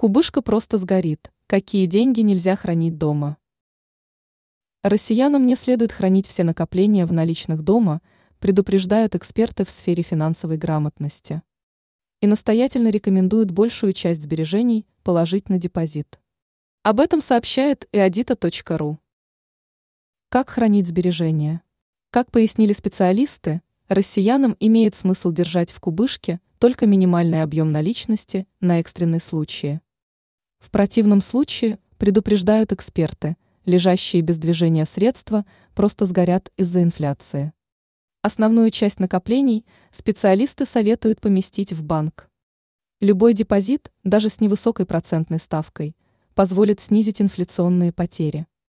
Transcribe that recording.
Кубышка просто сгорит. Какие деньги нельзя хранить дома? Россиянам не следует хранить все накопления в наличных дома, предупреждают эксперты в сфере финансовой грамотности. И настоятельно рекомендуют большую часть сбережений положить на депозит. Об этом сообщает eadita.ru. Как хранить сбережения? Как пояснили специалисты, россиянам имеет смысл держать в кубышке только минимальный объем наличности на экстренные случаи. В противном случае, предупреждают эксперты, лежащие без движения средства просто сгорят из-за инфляции. Основную часть накоплений специалисты советуют поместить в банк. Любой депозит, даже с невысокой процентной ставкой, позволит снизить инфляционные потери.